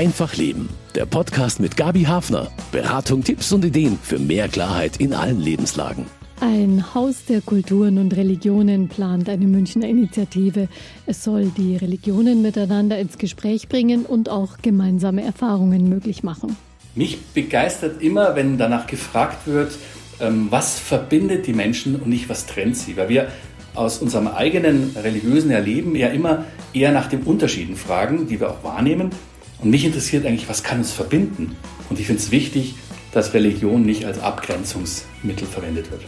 Einfach Leben. Der Podcast mit Gabi Hafner. Beratung, Tipps und Ideen für mehr Klarheit in allen Lebenslagen. Ein Haus der Kulturen und Religionen plant eine Münchner Initiative. Es soll die Religionen miteinander ins Gespräch bringen und auch gemeinsame Erfahrungen möglich machen. Mich begeistert immer, wenn danach gefragt wird, ähm, was verbindet die Menschen und nicht was trennt sie. Weil wir aus unserem eigenen religiösen Erleben ja immer eher nach den Unterschieden fragen, die wir auch wahrnehmen. Und mich interessiert eigentlich, was kann uns verbinden? Und ich finde es wichtig, dass Religion nicht als Abgrenzungsmittel verwendet wird.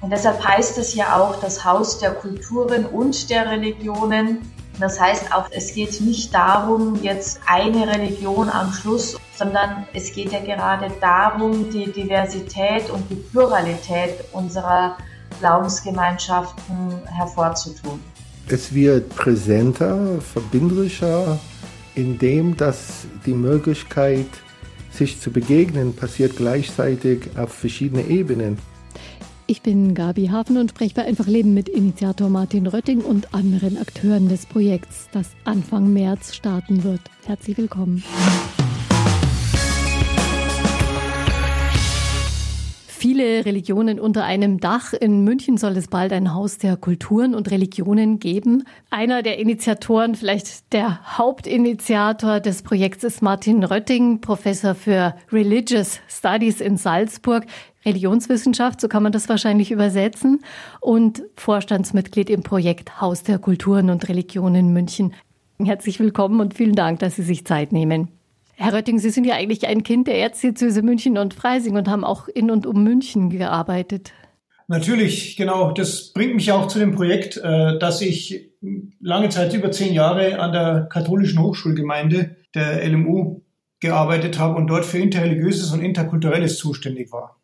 Und deshalb heißt es ja auch das Haus der Kulturen und der Religionen. Das heißt auch, es geht nicht darum, jetzt eine Religion am Schluss, sondern es geht ja gerade darum, die Diversität und die Pluralität unserer Glaubensgemeinschaften hervorzutun. Es wird präsenter, verbindlicher, indem dass die Möglichkeit, sich zu begegnen, passiert gleichzeitig auf verschiedenen Ebenen. Ich bin Gabi Hafen und spreche bei Einfach Leben mit Initiator Martin Rötting und anderen Akteuren des Projekts, das Anfang März starten wird. Herzlich willkommen. Viele Religionen unter einem Dach. In München soll es bald ein Haus der Kulturen und Religionen geben. Einer der Initiatoren, vielleicht der Hauptinitiator des Projekts ist Martin Rötting, Professor für Religious Studies in Salzburg. Religionswissenschaft, so kann man das wahrscheinlich übersetzen, und Vorstandsmitglied im Projekt Haus der Kulturen und Religionen München. Herzlich willkommen und vielen Dank, dass Sie sich Zeit nehmen. Herr Rötting, Sie sind ja eigentlich ein Kind der Erzdiözese München und Freising und haben auch in und um München gearbeitet. Natürlich, genau. Das bringt mich auch zu dem Projekt, äh, dass ich lange Zeit, über zehn Jahre an der katholischen Hochschulgemeinde der LMU gearbeitet habe und dort für interreligiöses und interkulturelles zuständig war.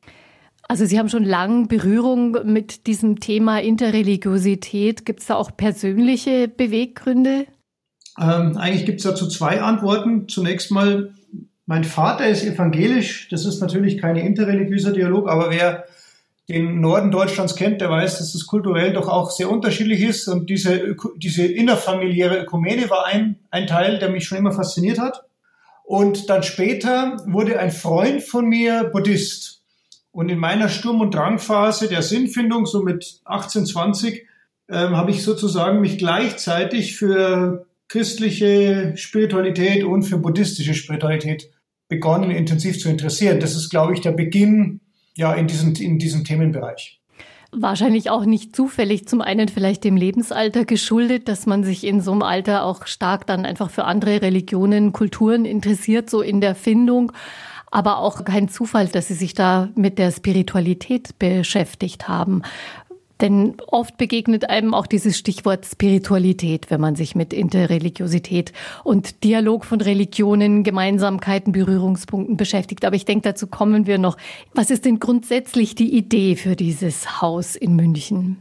Also Sie haben schon lange Berührung mit diesem Thema Interreligiosität. Gibt es da auch persönliche Beweggründe? Ähm, eigentlich gibt es dazu zwei Antworten. Zunächst mal, mein Vater ist evangelisch. Das ist natürlich kein interreligiöser Dialog, aber wer den Norden Deutschlands kennt, der weiß, dass es kulturell doch auch sehr unterschiedlich ist. Und diese, diese innerfamiliäre Ökumene war ein, ein Teil, der mich schon immer fasziniert hat. Und dann später wurde ein Freund von mir Buddhist. Und in meiner Sturm- und Drangphase der Sinnfindung, so mit 18, 20, ähm, habe ich sozusagen mich gleichzeitig für christliche Spiritualität und für buddhistische Spiritualität begonnen, intensiv zu interessieren. Das ist, glaube ich, der Beginn ja, in, diesem, in diesem Themenbereich. Wahrscheinlich auch nicht zufällig, zum einen vielleicht dem Lebensalter geschuldet, dass man sich in so einem Alter auch stark dann einfach für andere Religionen, Kulturen interessiert, so in der Findung. Aber auch kein Zufall, dass Sie sich da mit der Spiritualität beschäftigt haben. Denn oft begegnet einem auch dieses Stichwort Spiritualität, wenn man sich mit Interreligiosität und Dialog von Religionen, Gemeinsamkeiten, Berührungspunkten beschäftigt. Aber ich denke, dazu kommen wir noch. Was ist denn grundsätzlich die Idee für dieses Haus in München?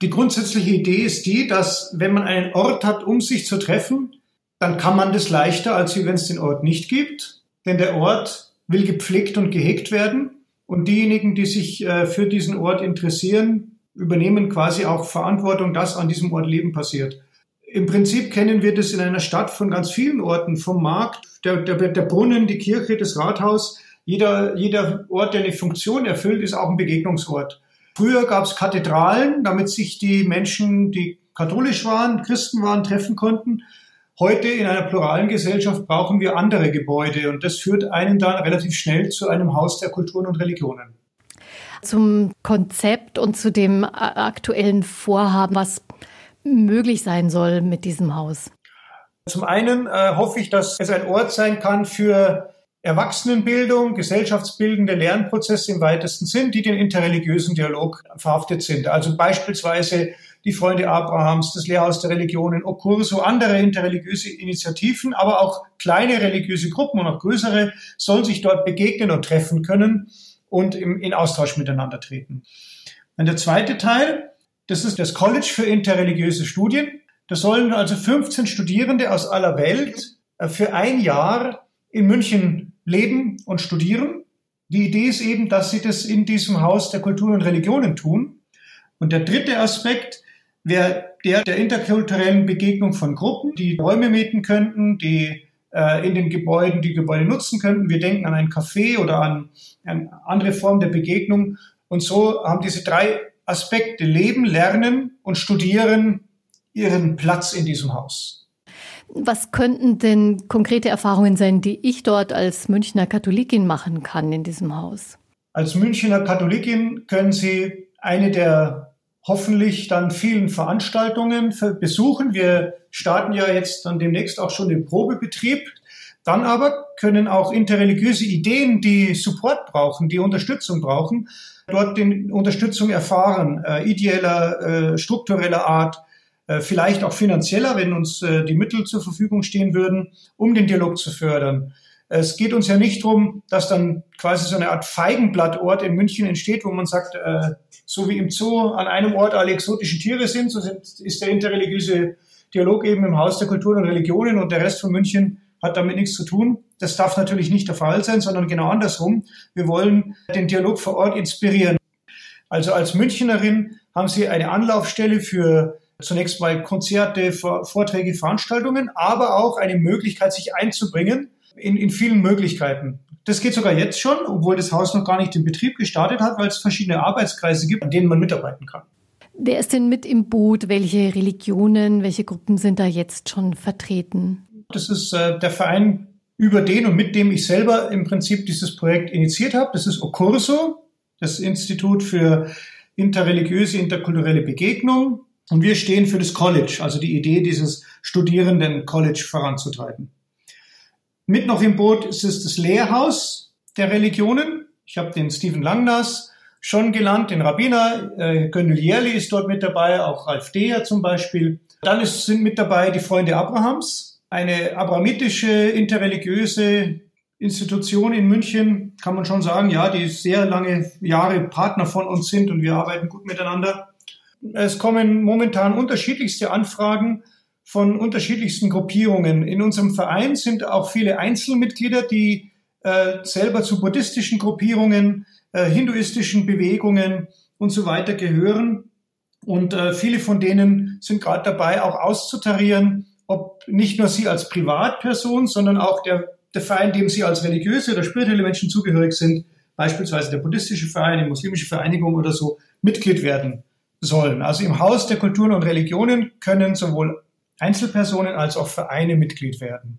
Die grundsätzliche Idee ist die, dass wenn man einen Ort hat, um sich zu treffen, dann kann man das leichter, als wenn es den Ort nicht gibt. Denn der Ort will gepflegt und gehegt werden. Und diejenigen, die sich äh, für diesen Ort interessieren, übernehmen quasi auch Verantwortung, dass an diesem Ort Leben passiert. Im Prinzip kennen wir das in einer Stadt von ganz vielen Orten, vom Markt, der, der, der Brunnen, die Kirche, das Rathaus. Jeder, jeder Ort, der eine Funktion erfüllt, ist auch ein Begegnungsort. Früher gab es Kathedralen, damit sich die Menschen, die katholisch waren, Christen waren, treffen konnten. Heute in einer pluralen Gesellschaft brauchen wir andere Gebäude und das führt einen dann relativ schnell zu einem Haus der Kulturen und Religionen zum Konzept und zu dem aktuellen Vorhaben, was möglich sein soll mit diesem Haus? Zum einen äh, hoffe ich, dass es ein Ort sein kann für Erwachsenenbildung, gesellschaftsbildende Lernprozesse im weitesten Sinn, die den interreligiösen Dialog verhaftet sind. Also beispielsweise die Freunde Abrahams, das Lehrhaus der Religionen, Okurso, andere interreligiöse Initiativen, aber auch kleine religiöse Gruppen und auch größere sollen sich dort begegnen und treffen können und im, in Austausch miteinander treten. Und der zweite Teil, das ist das College für interreligiöse Studien. Da sollen also 15 Studierende aus aller Welt äh, für ein Jahr in München leben und studieren. Die Idee ist eben, dass sie das in diesem Haus der Kulturen und Religionen tun. Und der dritte Aspekt wäre der der interkulturellen Begegnung von Gruppen, die Räume mieten könnten, die äh, in den Gebäuden die Gebäude nutzen könnten. Wir denken an ein Café oder an eine andere Form der Begegnung. Und so haben diese drei Aspekte Leben, Lernen und Studieren ihren Platz in diesem Haus. Was könnten denn konkrete Erfahrungen sein, die ich dort als Münchner Katholikin machen kann in diesem Haus? Als Münchner Katholikin können Sie eine der hoffentlich dann vielen Veranstaltungen besuchen. Wir starten ja jetzt dann demnächst auch schon den Probebetrieb. Dann aber können auch interreligiöse Ideen, die Support brauchen, die Unterstützung brauchen, dort die Unterstützung erfahren, äh, ideeller, äh, struktureller Art, äh, vielleicht auch finanzieller, wenn uns äh, die Mittel zur Verfügung stehen würden, um den Dialog zu fördern. Es geht uns ja nicht darum, dass dann quasi so eine Art Feigenblattort in München entsteht, wo man sagt, äh, so wie im Zoo an einem Ort alle exotischen Tiere sind, so ist der interreligiöse Dialog eben im Haus der Kulturen und Religionen und der Rest von München hat damit nichts zu tun. Das darf natürlich nicht der Fall sein, sondern genau andersrum. Wir wollen den Dialog vor Ort inspirieren. Also als Münchnerin haben Sie eine Anlaufstelle für zunächst mal Konzerte, Vorträge, Veranstaltungen, aber auch eine Möglichkeit, sich einzubringen in, in vielen Möglichkeiten. Das geht sogar jetzt schon, obwohl das Haus noch gar nicht in Betrieb gestartet hat, weil es verschiedene Arbeitskreise gibt, an denen man mitarbeiten kann. Wer ist denn mit im Boot? Welche Religionen, welche Gruppen sind da jetzt schon vertreten? Das ist äh, der Verein, über den und mit dem ich selber im Prinzip dieses Projekt initiiert habe. Das ist Ocurso, das Institut für interreligiöse, interkulturelle Begegnung. Und wir stehen für das College, also die Idee, dieses Studierenden-College voranzutreiben. Mit noch im Boot ist es das Lehrhaus der Religionen. Ich habe den Stephen Langnas schon genannt, den Rabbiner. Äh, Gönnel ist dort mit dabei, auch Ralf Deher zum Beispiel. Dann ist, sind mit dabei die Freunde Abrahams, eine abrahamitische, interreligiöse Institution in München, kann man schon sagen, ja, die sehr lange Jahre Partner von uns sind und wir arbeiten gut miteinander. Es kommen momentan unterschiedlichste Anfragen von unterschiedlichsten Gruppierungen. In unserem Verein sind auch viele Einzelmitglieder, die äh, selber zu buddhistischen Gruppierungen, äh, hinduistischen Bewegungen und so weiter gehören. Und äh, viele von denen sind gerade dabei, auch auszutarieren, ob nicht nur sie als Privatperson, sondern auch der, der Verein, dem sie als religiöse oder spirituelle Menschen zugehörig sind, beispielsweise der buddhistische Verein, die muslimische Vereinigung oder so, Mitglied werden sollen. Also im Haus der Kulturen und Religionen können sowohl Einzelpersonen als auch Vereine Mitglied werden.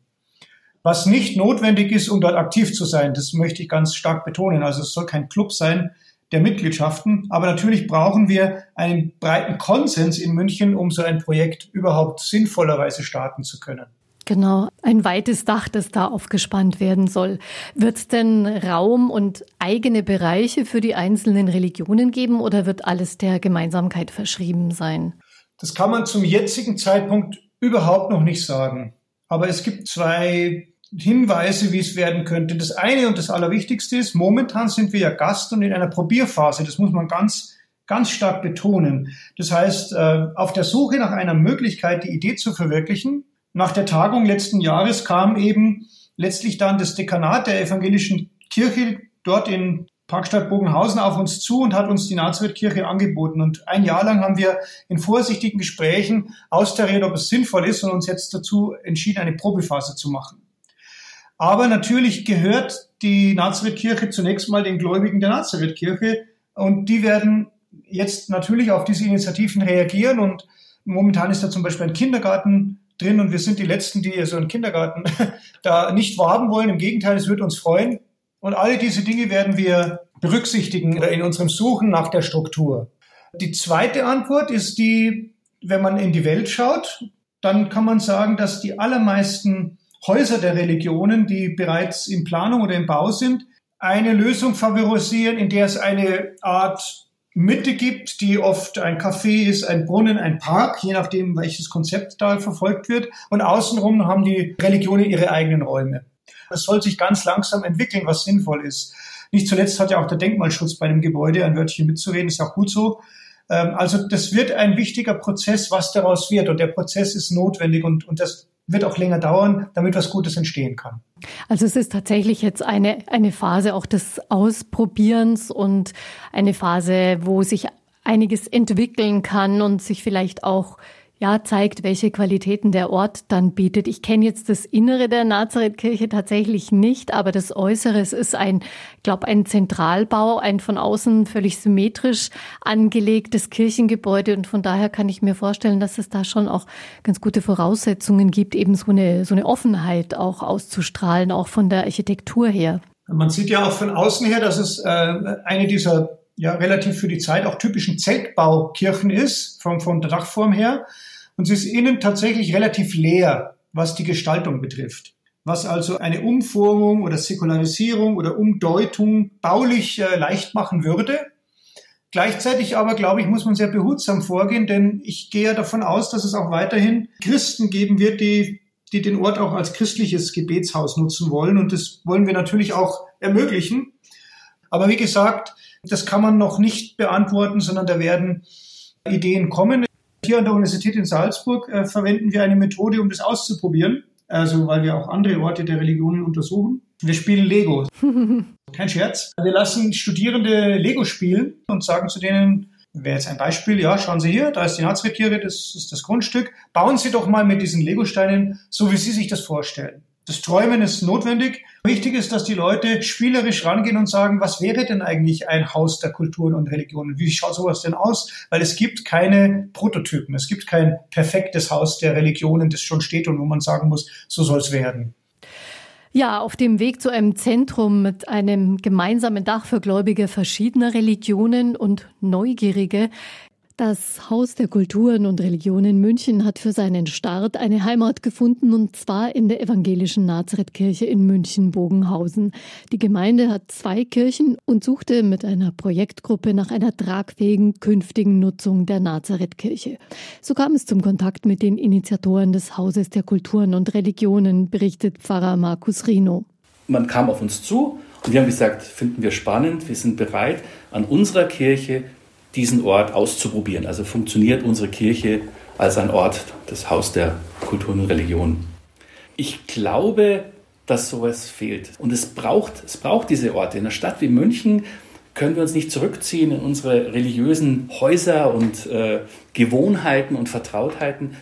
Was nicht notwendig ist, um dort aktiv zu sein, das möchte ich ganz stark betonen. Also es soll kein Club sein der Mitgliedschaften, aber natürlich brauchen wir einen breiten Konsens in München, um so ein Projekt überhaupt sinnvollerweise starten zu können. Genau, ein weites Dach, das da aufgespannt werden soll. Wird es denn Raum und eigene Bereiche für die einzelnen Religionen geben oder wird alles der Gemeinsamkeit verschrieben sein? Das kann man zum jetzigen Zeitpunkt überhaupt noch nicht sagen. Aber es gibt zwei Hinweise, wie es werden könnte. Das eine und das Allerwichtigste ist, momentan sind wir ja Gast und in einer Probierphase. Das muss man ganz, ganz stark betonen. Das heißt, äh, auf der Suche nach einer Möglichkeit, die Idee zu verwirklichen, nach der Tagung letzten Jahres kam eben letztlich dann das Dekanat der evangelischen Kirche dort in Parkstadt Bogenhausen auf uns zu und hat uns die Nazarethkirche angeboten. Und ein Jahr lang haben wir in vorsichtigen Gesprächen austariert, ob es sinnvoll ist und uns jetzt dazu entschieden, eine Probephase zu machen. Aber natürlich gehört die Nazarethkirche zunächst mal den Gläubigen der Nazarethkirche und die werden jetzt natürlich auf diese Initiativen reagieren und momentan ist da zum Beispiel ein Kindergarten drin und wir sind die Letzten, die so einen Kindergarten da nicht wahrhaben wollen. Im Gegenteil, es wird uns freuen. Und alle diese Dinge werden wir berücksichtigen in unserem Suchen nach der Struktur. Die zweite Antwort ist die, wenn man in die Welt schaut, dann kann man sagen, dass die allermeisten Häuser der Religionen, die bereits in Planung oder im Bau sind, eine Lösung favorisieren, in der es eine Art Mitte gibt, die oft ein Café ist, ein Brunnen, ein Park, je nachdem, welches Konzept da verfolgt wird. Und außenrum haben die Religionen ihre eigenen Räume. Das soll sich ganz langsam entwickeln, was sinnvoll ist. Nicht zuletzt hat ja auch der Denkmalschutz bei dem Gebäude ein Wörtchen mitzureden, ist auch gut so. Ähm, also das wird ein wichtiger Prozess, was daraus wird. Und der Prozess ist notwendig und, und das wird auch länger dauern, damit was Gutes entstehen kann. Also es ist tatsächlich jetzt eine, eine Phase auch des Ausprobierens und eine Phase, wo sich einiges entwickeln kann und sich vielleicht auch ja, zeigt, welche Qualitäten der Ort dann bietet. Ich kenne jetzt das Innere der Nazarethkirche tatsächlich nicht, aber das Äußere ist ein, ich glaube, ein Zentralbau, ein von außen völlig symmetrisch angelegtes Kirchengebäude und von daher kann ich mir vorstellen, dass es da schon auch ganz gute Voraussetzungen gibt, eben so eine, so eine Offenheit auch auszustrahlen, auch von der Architektur her. Man sieht ja auch von außen her, dass es äh, eine dieser ja relativ für die Zeit auch typischen Zeltbaukirchen ist, vom, von der Dachform her. Und sie ist innen tatsächlich relativ leer, was die Gestaltung betrifft. Was also eine Umformung oder Säkularisierung oder Umdeutung baulich äh, leicht machen würde. Gleichzeitig aber, glaube ich, muss man sehr behutsam vorgehen, denn ich gehe ja davon aus, dass es auch weiterhin Christen geben wird, die, die den Ort auch als christliches Gebetshaus nutzen wollen. Und das wollen wir natürlich auch ermöglichen. Aber wie gesagt, das kann man noch nicht beantworten, sondern da werden Ideen kommen. Hier an der Universität in Salzburg äh, verwenden wir eine Methode, um das auszuprobieren. Also, weil wir auch andere Orte der Religionen untersuchen. Wir spielen Lego. Kein Scherz. Wir lassen Studierende Lego spielen und sagen zu denen, wäre jetzt ein Beispiel, ja, schauen Sie hier, da ist die Nazareth-Kirche, das ist das Grundstück. Bauen Sie doch mal mit diesen Lego-Steinen, so wie Sie sich das vorstellen. Das Träumen ist notwendig. Wichtig ist, dass die Leute spielerisch rangehen und sagen, was wäre denn eigentlich ein Haus der Kulturen und Religionen? Wie schaut sowas denn aus? Weil es gibt keine Prototypen. Es gibt kein perfektes Haus der Religionen, das schon steht und wo man sagen muss, so soll es werden. Ja, auf dem Weg zu einem Zentrum mit einem gemeinsamen Dach für Gläubige verschiedener Religionen und Neugierige das Haus der Kulturen und Religionen München hat für seinen Start eine Heimat gefunden und zwar in der evangelischen Nazarethkirche in München-Bogenhausen. Die Gemeinde hat zwei Kirchen und suchte mit einer Projektgruppe nach einer tragfähigen künftigen Nutzung der Nazarethkirche. So kam es zum Kontakt mit den Initiatoren des Hauses der Kulturen und Religionen, berichtet Pfarrer Markus Rino. Man kam auf uns zu und wir haben gesagt, finden wir spannend, wir sind bereit, an unserer Kirche diesen Ort auszuprobieren. Also funktioniert unsere Kirche als ein Ort, das Haus der Kulturen und Religionen. Ich glaube, dass sowas fehlt. Und es braucht, es braucht diese Orte. In einer Stadt wie München können wir uns nicht zurückziehen in unsere religiösen Häuser und äh, Gewohnheiten und Vertrautheiten.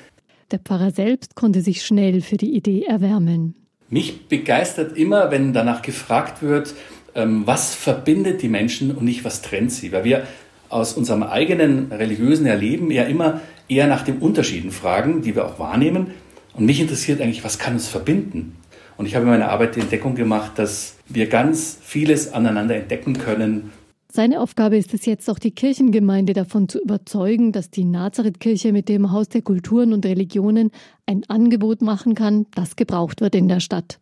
Der Pfarrer selbst konnte sich schnell für die Idee erwärmen. Mich begeistert immer, wenn danach gefragt wird, ähm, was verbindet die Menschen und nicht was trennt sie. Weil wir aus unserem eigenen religiösen Erleben ja immer eher nach den Unterschieden fragen, die wir auch wahrnehmen. Und mich interessiert eigentlich, was kann uns verbinden? Und ich habe in meiner Arbeit die Entdeckung gemacht, dass wir ganz vieles aneinander entdecken können. Seine Aufgabe ist es jetzt auch, die Kirchengemeinde davon zu überzeugen, dass die Nazarethkirche mit dem Haus der Kulturen und Religionen ein Angebot machen kann, das gebraucht wird in der Stadt.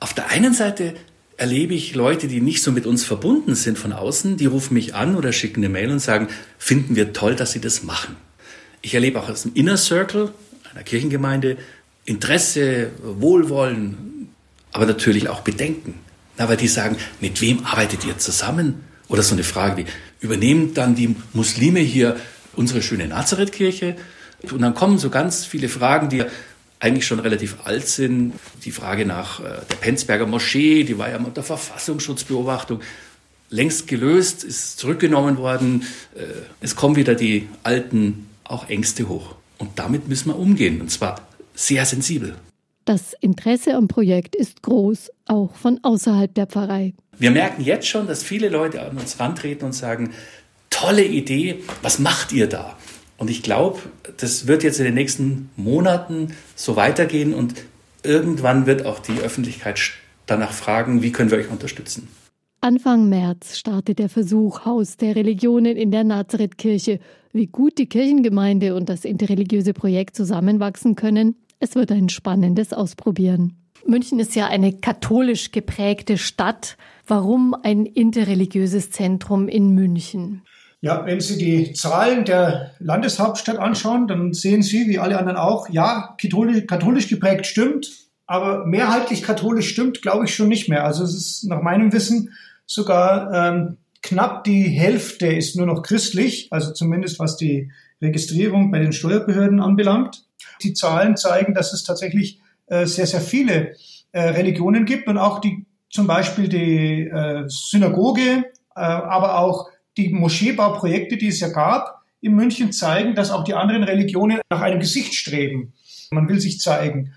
Auf der einen Seite erlebe ich Leute, die nicht so mit uns verbunden sind von außen, die rufen mich an oder schicken eine Mail und sagen, finden wir toll, dass sie das machen. Ich erlebe auch aus dem Inner Circle einer Kirchengemeinde Interesse, Wohlwollen, aber natürlich auch Bedenken. Na, weil die sagen, mit wem arbeitet ihr zusammen? Oder so eine Frage wie, übernehmen dann die Muslime hier unsere schöne Nazarethkirche? Und dann kommen so ganz viele Fragen, die eigentlich schon relativ alt sind. Die Frage nach äh, der Penzberger Moschee, die war ja unter Verfassungsschutzbeobachtung längst gelöst, ist zurückgenommen worden. Äh, es kommen wieder die alten auch Ängste hoch. Und damit müssen wir umgehen, und zwar sehr sensibel. Das Interesse am Projekt ist groß, auch von außerhalb der Pfarrei. Wir merken jetzt schon, dass viele Leute an uns rantreten und sagen, tolle Idee, was macht ihr da? Und ich glaube, das wird jetzt in den nächsten Monaten so weitergehen und irgendwann wird auch die Öffentlichkeit danach fragen, wie können wir euch unterstützen. Anfang März startet der Versuch Haus der Religionen in der Nazarethkirche. Wie gut die Kirchengemeinde und das interreligiöse Projekt zusammenwachsen können, es wird ein spannendes Ausprobieren. München ist ja eine katholisch geprägte Stadt. Warum ein interreligiöses Zentrum in München? Ja, wenn Sie die Zahlen der Landeshauptstadt anschauen, dann sehen Sie, wie alle anderen auch, ja, katholisch, katholisch geprägt stimmt, aber mehrheitlich katholisch stimmt, glaube ich schon nicht mehr. Also es ist nach meinem Wissen sogar ähm, knapp die Hälfte ist nur noch christlich, also zumindest was die Registrierung bei den Steuerbehörden anbelangt. Die Zahlen zeigen, dass es tatsächlich äh, sehr, sehr viele äh, Religionen gibt und auch die zum Beispiel die äh, Synagoge, äh, aber auch die Moscheebauprojekte, die es ja gab, in München zeigen, dass auch die anderen Religionen nach einem Gesicht streben. Man will sich zeigen.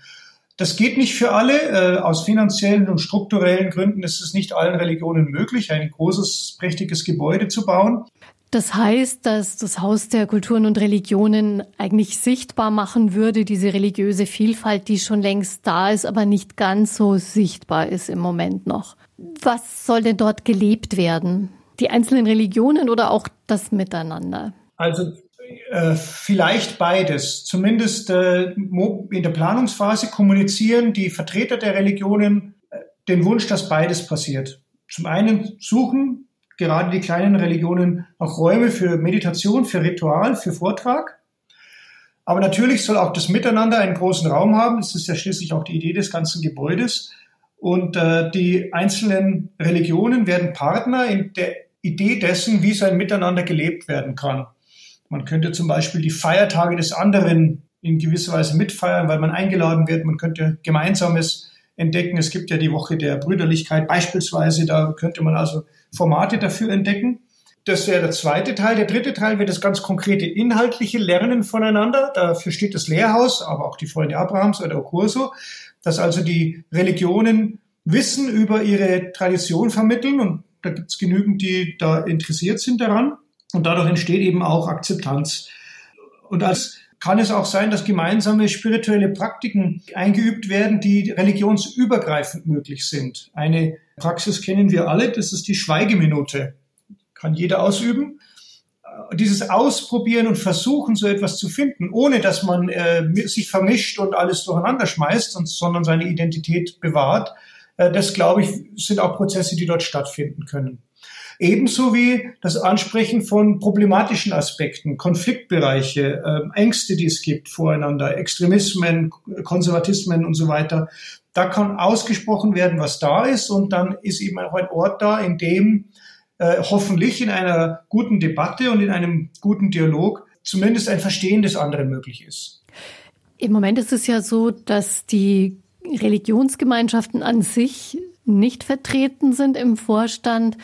Das geht nicht für alle. Äh, aus finanziellen und strukturellen Gründen ist es nicht allen Religionen möglich, ein großes, prächtiges Gebäude zu bauen. Das heißt, dass das Haus der Kulturen und Religionen eigentlich sichtbar machen würde, diese religiöse Vielfalt, die schon längst da ist, aber nicht ganz so sichtbar ist im Moment noch. Was soll denn dort gelebt werden? Die einzelnen Religionen oder auch das Miteinander? Also äh, vielleicht beides. Zumindest äh, in der Planungsphase kommunizieren die Vertreter der Religionen äh, den Wunsch, dass beides passiert. Zum einen suchen gerade die kleinen Religionen auch Räume für Meditation, für Ritual, für Vortrag. Aber natürlich soll auch das Miteinander einen großen Raum haben. Das ist ja schließlich auch die Idee des ganzen Gebäudes. Und äh, die einzelnen Religionen werden Partner in der Idee dessen, wie so ein Miteinander gelebt werden kann. Man könnte zum Beispiel die Feiertage des anderen in gewisser Weise mitfeiern, weil man eingeladen wird. Man könnte Gemeinsames entdecken. Es gibt ja die Woche der Brüderlichkeit beispielsweise. Da könnte man also Formate dafür entdecken. Das wäre der zweite Teil. Der dritte Teil wäre das ganz konkrete inhaltliche Lernen voneinander. Dafür steht das Lehrhaus, aber auch die Freunde Abrahams oder Okurso, dass also die Religionen Wissen über ihre Tradition vermitteln und da gibt es genügend, die da interessiert sind daran und dadurch entsteht eben auch Akzeptanz. Und als kann es auch sein, dass gemeinsame spirituelle Praktiken eingeübt werden, die religionsübergreifend möglich sind. Eine Praxis kennen wir alle, das ist die Schweigeminute. Kann jeder ausüben. Dieses Ausprobieren und Versuchen, so etwas zu finden, ohne dass man äh, sich vermischt und alles durcheinander schmeißt, sondern seine Identität bewahrt, das, glaube ich, sind auch Prozesse, die dort stattfinden können. Ebenso wie das Ansprechen von problematischen Aspekten, Konfliktbereiche, äh, Ängste, die es gibt voreinander, Extremismen, Konservatismen und so weiter. Da kann ausgesprochen werden, was da ist und dann ist eben auch ein Ort da, in dem äh, hoffentlich in einer guten Debatte und in einem guten Dialog zumindest ein Verstehen des anderen möglich ist. Im Moment ist es ja so, dass die Religionsgemeinschaften an sich nicht vertreten sind im Vorstand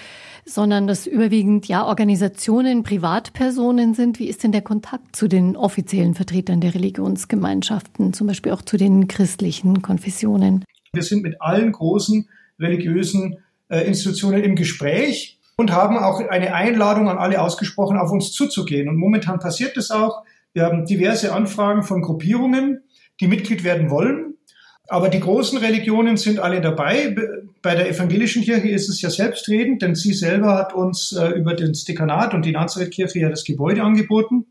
sondern dass überwiegend ja Organisationen, Privatpersonen sind. Wie ist denn der Kontakt zu den offiziellen Vertretern der Religionsgemeinschaften, zum Beispiel auch zu den christlichen Konfessionen? Wir sind mit allen großen religiösen äh, Institutionen im Gespräch und haben auch eine Einladung an alle ausgesprochen, auf uns zuzugehen. Und momentan passiert das auch. Wir haben diverse Anfragen von Gruppierungen, die Mitglied werden wollen aber die großen Religionen sind alle dabei. Bei der evangelischen Kirche ist es ja selbstredend, denn sie selber hat uns äh, über das Dekanat und die Nazarethkirche ja das Gebäude angeboten.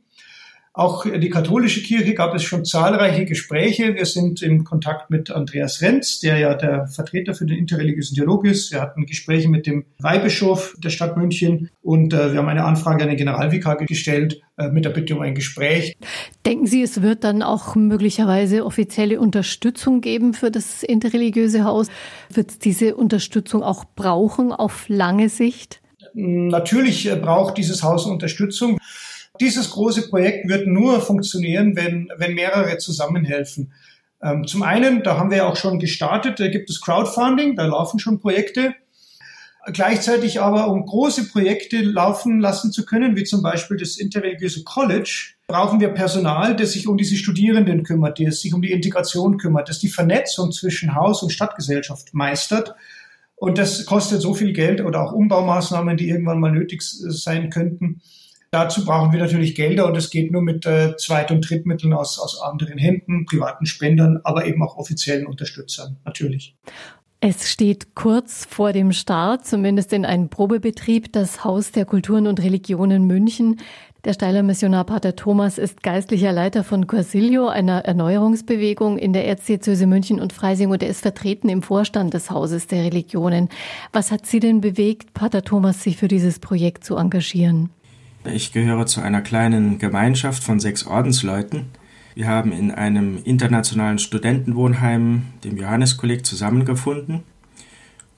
Auch die katholische Kirche gab es schon zahlreiche Gespräche. Wir sind im Kontakt mit Andreas Renz, der ja der Vertreter für den interreligiösen Dialog ist. Wir hatten Gespräche mit dem Weihbischof der Stadt München und äh, wir haben eine Anfrage an den Generalvikar gestellt äh, mit der Bitte um ein Gespräch. Denken Sie, es wird dann auch möglicherweise offizielle Unterstützung geben für das interreligiöse Haus? Wird es diese Unterstützung auch brauchen auf lange Sicht? Natürlich äh, braucht dieses Haus Unterstützung. Dieses große Projekt wird nur funktionieren, wenn, wenn mehrere zusammenhelfen. Ähm, zum einen, da haben wir ja auch schon gestartet, da gibt es Crowdfunding, da laufen schon Projekte. Gleichzeitig aber, um große Projekte laufen lassen zu können, wie zum Beispiel das interreligiöse College, brauchen wir Personal, das sich um diese Studierenden kümmert, das sich um die Integration kümmert, das die Vernetzung zwischen Haus und Stadtgesellschaft meistert. Und das kostet so viel Geld oder auch Umbaumaßnahmen, die irgendwann mal nötig sein könnten. Dazu brauchen wir natürlich Gelder und es geht nur mit äh, Zweit- und Drittmitteln aus, aus anderen Händen, privaten Spendern, aber eben auch offiziellen Unterstützern, natürlich. Es steht kurz vor dem Start, zumindest in einem Probebetrieb, das Haus der Kulturen und Religionen München. Der Steiler Missionar Pater Thomas ist geistlicher Leiter von Corsilio, einer Erneuerungsbewegung in der Erzdiözese München und Freising und er ist vertreten im Vorstand des Hauses der Religionen. Was hat Sie denn bewegt, Pater Thomas, sich für dieses Projekt zu engagieren? Ich gehöre zu einer kleinen Gemeinschaft von sechs Ordensleuten. Wir haben in einem internationalen Studentenwohnheim, dem Johanneskolleg, zusammengefunden.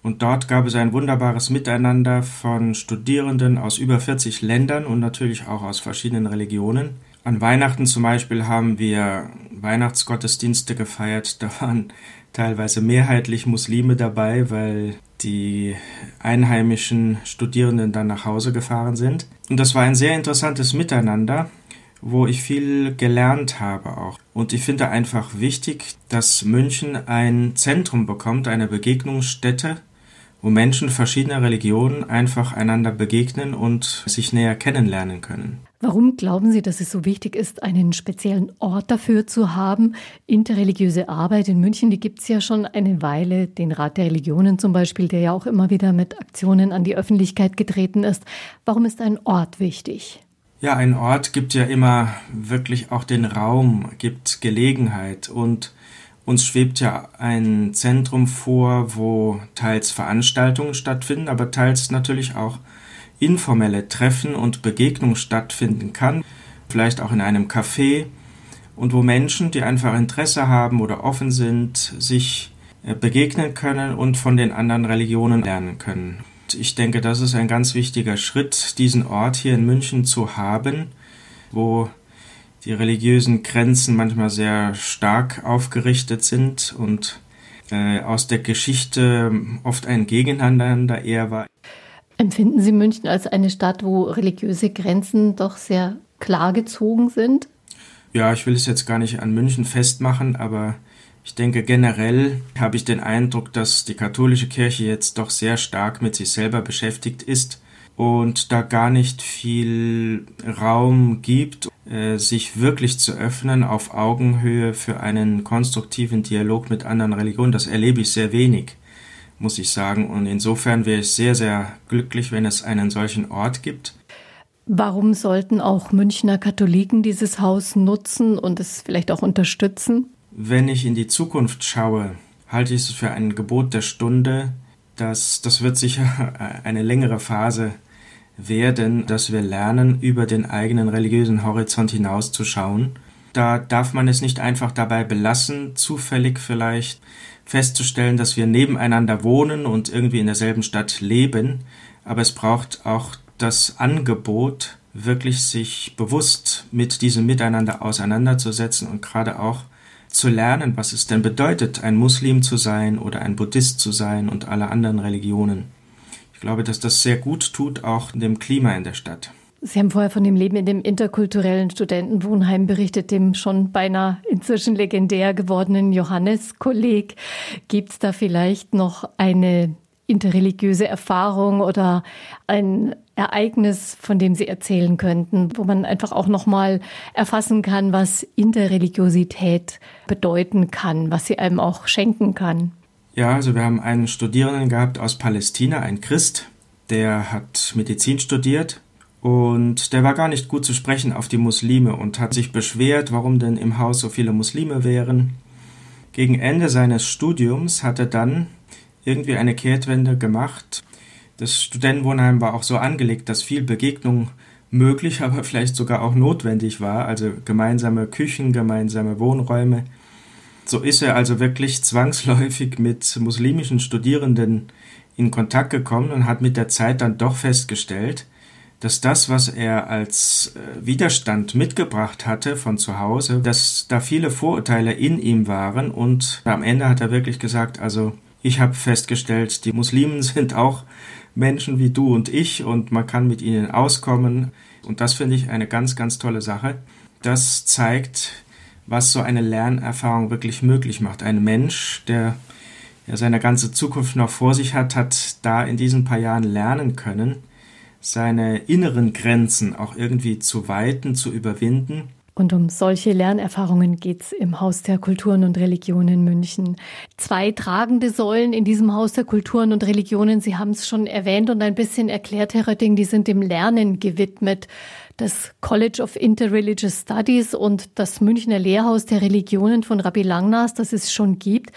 Und dort gab es ein wunderbares Miteinander von Studierenden aus über 40 Ländern und natürlich auch aus verschiedenen Religionen. An Weihnachten zum Beispiel haben wir Weihnachtsgottesdienste gefeiert. Da waren teilweise mehrheitlich Muslime dabei, weil die einheimischen Studierenden dann nach Hause gefahren sind. Und das war ein sehr interessantes Miteinander. wo ich viel gelernt habe auch. Und ich finde einfach wichtig, dass München ein Zentrum bekommt, eine Begegnungsstätte, wo Menschen verschiedener Religionen einfach einander begegnen und sich näher kennenlernen können. Warum glauben Sie, dass es so wichtig ist, einen speziellen Ort dafür zu haben? Interreligiöse Arbeit in München, die gibt es ja schon eine Weile. Den Rat der Religionen zum Beispiel, der ja auch immer wieder mit Aktionen an die Öffentlichkeit getreten ist. Warum ist ein Ort wichtig? Ja, ein Ort gibt ja immer wirklich auch den Raum, gibt Gelegenheit und uns schwebt ja ein Zentrum vor, wo teils Veranstaltungen stattfinden, aber teils natürlich auch informelle Treffen und Begegnung stattfinden kann, vielleicht auch in einem Café und wo Menschen, die einfach Interesse haben oder offen sind, sich äh, begegnen können und von den anderen Religionen lernen können. Ich denke, das ist ein ganz wichtiger Schritt, diesen Ort hier in München zu haben, wo die religiösen Grenzen manchmal sehr stark aufgerichtet sind und äh, aus der Geschichte oft ein Gegeneinander eher war. Empfinden Sie München als eine Stadt, wo religiöse Grenzen doch sehr klar gezogen sind? Ja, ich will es jetzt gar nicht an München festmachen, aber ich denke generell habe ich den Eindruck, dass die katholische Kirche jetzt doch sehr stark mit sich selber beschäftigt ist und da gar nicht viel Raum gibt, äh, sich wirklich zu öffnen auf Augenhöhe für einen konstruktiven Dialog mit anderen Religionen. Das erlebe ich sehr wenig muss ich sagen. Und insofern wäre ich sehr, sehr glücklich, wenn es einen solchen Ort gibt. Warum sollten auch Münchner Katholiken dieses Haus nutzen und es vielleicht auch unterstützen? Wenn ich in die Zukunft schaue, halte ich es für ein Gebot der Stunde, dass das wird sicher eine längere Phase werden, dass wir lernen, über den eigenen religiösen Horizont hinauszuschauen. Da darf man es nicht einfach dabei belassen, zufällig vielleicht festzustellen, dass wir nebeneinander wohnen und irgendwie in derselben Stadt leben, aber es braucht auch das Angebot, wirklich sich bewusst mit diesem Miteinander auseinanderzusetzen und gerade auch zu lernen, was es denn bedeutet, ein Muslim zu sein oder ein Buddhist zu sein und alle anderen Religionen. Ich glaube, dass das sehr gut tut, auch dem Klima in der Stadt. Sie haben vorher von dem Leben in dem interkulturellen Studentenwohnheim berichtet, dem schon beinahe inzwischen legendär gewordenen Johannes-Kolleg. Gibt es da vielleicht noch eine interreligiöse Erfahrung oder ein Ereignis, von dem Sie erzählen könnten, wo man einfach auch noch mal erfassen kann, was Interreligiosität bedeuten kann, was sie einem auch schenken kann? Ja, also wir haben einen Studierenden gehabt aus Palästina, ein Christ, der hat Medizin studiert und der war gar nicht gut zu sprechen auf die Muslime und hat sich beschwert, warum denn im Haus so viele Muslime wären. Gegen Ende seines Studiums hat er dann irgendwie eine Kehrtwende gemacht. Das Studentenwohnheim war auch so angelegt, dass viel Begegnung möglich, aber vielleicht sogar auch notwendig war, also gemeinsame Küchen, gemeinsame Wohnräume. So ist er also wirklich zwangsläufig mit muslimischen Studierenden in Kontakt gekommen und hat mit der Zeit dann doch festgestellt, dass das, was er als äh, Widerstand mitgebracht hatte von zu Hause, dass da viele Vorurteile in ihm waren und am Ende hat er wirklich gesagt, also ich habe festgestellt, die Muslimen sind auch Menschen wie du und ich und man kann mit ihnen auskommen und das finde ich eine ganz, ganz tolle Sache. Das zeigt, was so eine Lernerfahrung wirklich möglich macht. Ein Mensch, der ja seine ganze Zukunft noch vor sich hat, hat da in diesen paar Jahren lernen können, seine inneren Grenzen auch irgendwie zu weiten, zu überwinden. Und um solche Lernerfahrungen geht es im Haus der Kulturen und Religionen München. Zwei tragende Säulen in diesem Haus der Kulturen und Religionen, Sie haben es schon erwähnt und ein bisschen erklärt, Herr Rötting, die sind dem Lernen gewidmet. Das College of Interreligious Studies und das Münchner Lehrhaus der Religionen von Rabbi Langnas, das es schon gibt.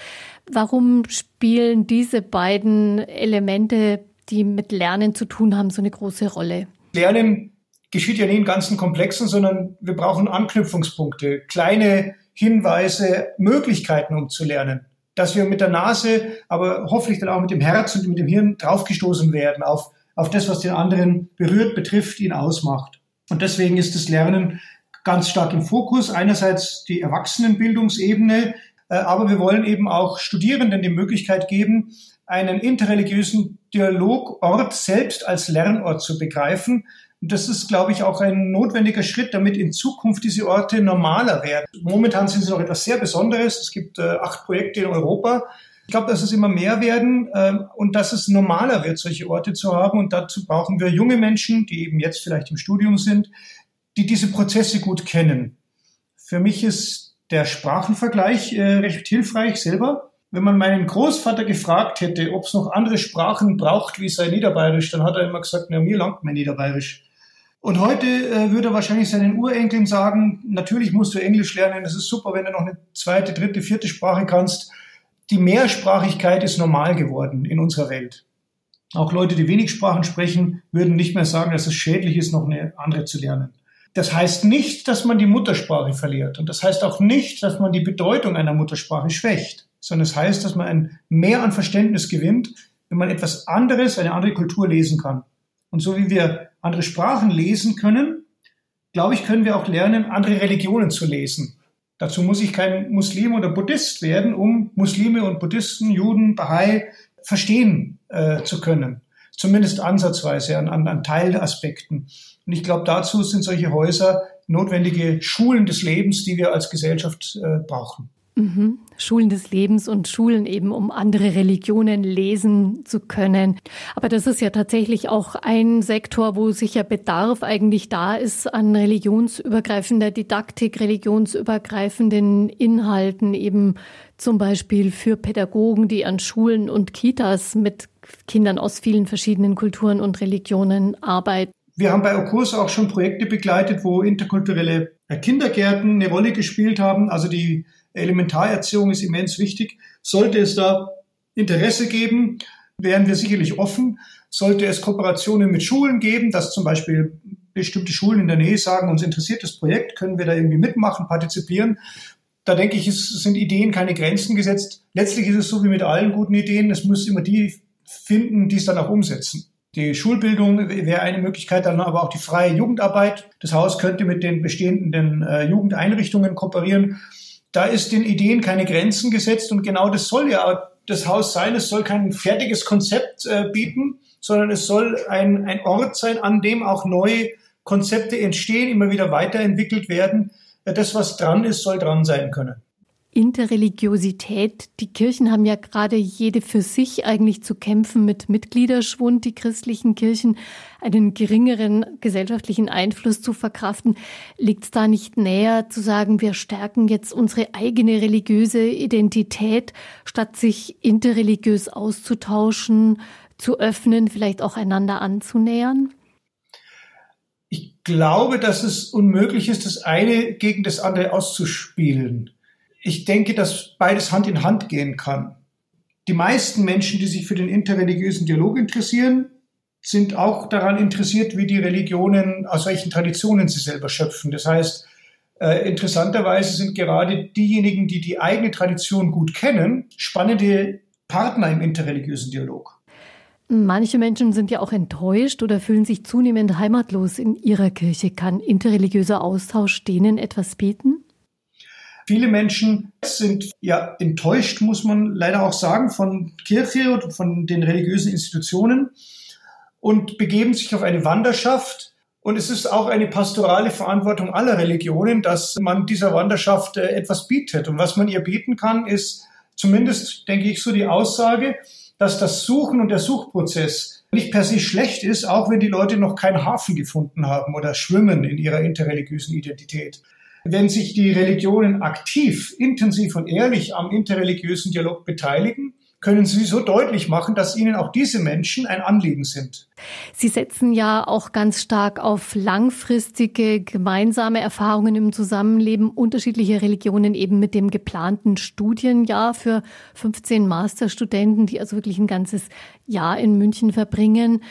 Warum spielen diese beiden Elemente die mit Lernen zu tun haben, so eine große Rolle? Lernen geschieht ja nie in ganzen Komplexen, sondern wir brauchen Anknüpfungspunkte, kleine Hinweise, Möglichkeiten, um zu lernen. Dass wir mit der Nase, aber hoffentlich dann auch mit dem Herz und mit dem Hirn draufgestoßen werden auf, auf das, was den anderen berührt, betrifft, ihn ausmacht. Und deswegen ist das Lernen ganz stark im Fokus. Einerseits die Erwachsenenbildungsebene, äh, aber wir wollen eben auch Studierenden die Möglichkeit geben, einen interreligiösen Dialogort selbst als Lernort zu begreifen, Und das ist, glaube ich, auch ein notwendiger Schritt, damit in Zukunft diese Orte normaler werden. Momentan sind sie noch etwas sehr Besonderes. Es gibt äh, acht Projekte in Europa. Ich glaube, dass es immer mehr werden äh, und dass es normaler wird, solche Orte zu haben. Und dazu brauchen wir junge Menschen, die eben jetzt vielleicht im Studium sind, die diese Prozesse gut kennen. Für mich ist der Sprachenvergleich äh, recht hilfreich selber. Wenn man meinen Großvater gefragt hätte, ob es noch andere Sprachen braucht wie sein Niederbayerisch, dann hat er immer gesagt, na, mir langt mein Niederbayerisch. Und heute äh, würde er wahrscheinlich seinen Urenkeln sagen, natürlich musst du Englisch lernen, es ist super, wenn du noch eine zweite, dritte, vierte Sprache kannst. Die Mehrsprachigkeit ist normal geworden in unserer Welt. Auch Leute, die wenig Sprachen sprechen, würden nicht mehr sagen, dass es schädlich ist, noch eine andere zu lernen. Das heißt nicht, dass man die Muttersprache verliert. Und das heißt auch nicht, dass man die Bedeutung einer Muttersprache schwächt, sondern es heißt, dass man ein Mehr an Verständnis gewinnt, wenn man etwas anderes, eine andere Kultur lesen kann. Und so wie wir andere Sprachen lesen können, glaube ich, können wir auch lernen, andere Religionen zu lesen. Dazu muss ich kein Muslim oder Buddhist werden, um Muslime und Buddhisten, Juden, Bahai verstehen äh, zu können. Zumindest ansatzweise an, an, an Teilaspekten. Und ich glaube, dazu sind solche Häuser notwendige Schulen des Lebens, die wir als Gesellschaft äh, brauchen. Mhm. Schulen des Lebens und Schulen eben, um andere Religionen lesen zu können. Aber das ist ja tatsächlich auch ein Sektor, wo sicher Bedarf eigentlich da ist an religionsübergreifender Didaktik, religionsübergreifenden Inhalten, eben zum Beispiel für Pädagogen, die an Schulen und Kitas mit Kindern aus vielen verschiedenen Kulturen und Religionen arbeiten. Wir haben bei Okurs auch schon Projekte begleitet, wo interkulturelle Kindergärten eine Rolle gespielt haben. Also die Elementarerziehung ist immens wichtig. Sollte es da Interesse geben, wären wir sicherlich offen. Sollte es Kooperationen mit Schulen geben, dass zum Beispiel bestimmte Schulen in der Nähe sagen, uns interessiert das Projekt, können wir da irgendwie mitmachen, partizipieren. Da denke ich, es sind Ideen keine Grenzen gesetzt. Letztlich ist es so wie mit allen guten Ideen, es muss immer die finden, die es dann auch umsetzen. Die Schulbildung wäre eine Möglichkeit, dann aber auch die freie Jugendarbeit. Das Haus könnte mit den bestehenden äh, Jugendeinrichtungen kooperieren da ist den Ideen keine Grenzen gesetzt und genau das soll ja das Haus sein. Es soll kein fertiges Konzept äh, bieten, sondern es soll ein, ein Ort sein, an dem auch neue Konzepte entstehen, immer wieder weiterentwickelt werden. Das, was dran ist, soll dran sein können. Interreligiosität. Die Kirchen haben ja gerade jede für sich eigentlich zu kämpfen mit Mitgliederschwund, die christlichen Kirchen einen geringeren gesellschaftlichen Einfluss zu verkraften. Liegt es da nicht näher zu sagen, wir stärken jetzt unsere eigene religiöse Identität, statt sich interreligiös auszutauschen, zu öffnen, vielleicht auch einander anzunähern? Ich glaube, dass es unmöglich ist, das eine gegen das andere auszuspielen ich denke, dass beides Hand in Hand gehen kann. Die meisten Menschen, die sich für den interreligiösen Dialog interessieren, sind auch daran interessiert, wie die Religionen, aus welchen Traditionen sie selber schöpfen. Das heißt, äh, interessanterweise sind gerade diejenigen, die die eigene Tradition gut kennen, spannende Partner im interreligiösen Dialog. Manche Menschen sind ja auch enttäuscht oder fühlen sich zunehmend heimatlos in ihrer Kirche. Kann interreligiöser Austausch denen etwas bieten? Viele Menschen sind ja enttäuscht, muss man leider auch sagen, von Kirche und von den religiösen Institutionen und begeben sich auf eine Wanderschaft. Und es ist auch eine pastorale Verantwortung aller Religionen, dass man dieser Wanderschaft äh, etwas bietet. Und was man ihr bieten kann, ist zumindest, denke ich, so die Aussage, dass das Suchen und der Suchprozess nicht per se schlecht ist, auch wenn die Leute noch keinen Hafen gefunden haben oder schwimmen in ihrer interreligiösen Identität. Wenn sich die Religionen aktiv, intensiv und ehrlich am interreligiösen Dialog beteiligen, können Sie so deutlich machen, dass Ihnen auch diese Menschen ein Anliegen sind. Sie setzen ja auch ganz stark auf langfristige gemeinsame Erfahrungen im Zusammenleben unterschiedlicher Religionen eben mit dem geplanten Studienjahr für 15 Masterstudenten, die also wirklich ein ganzes Jahr in München verbringen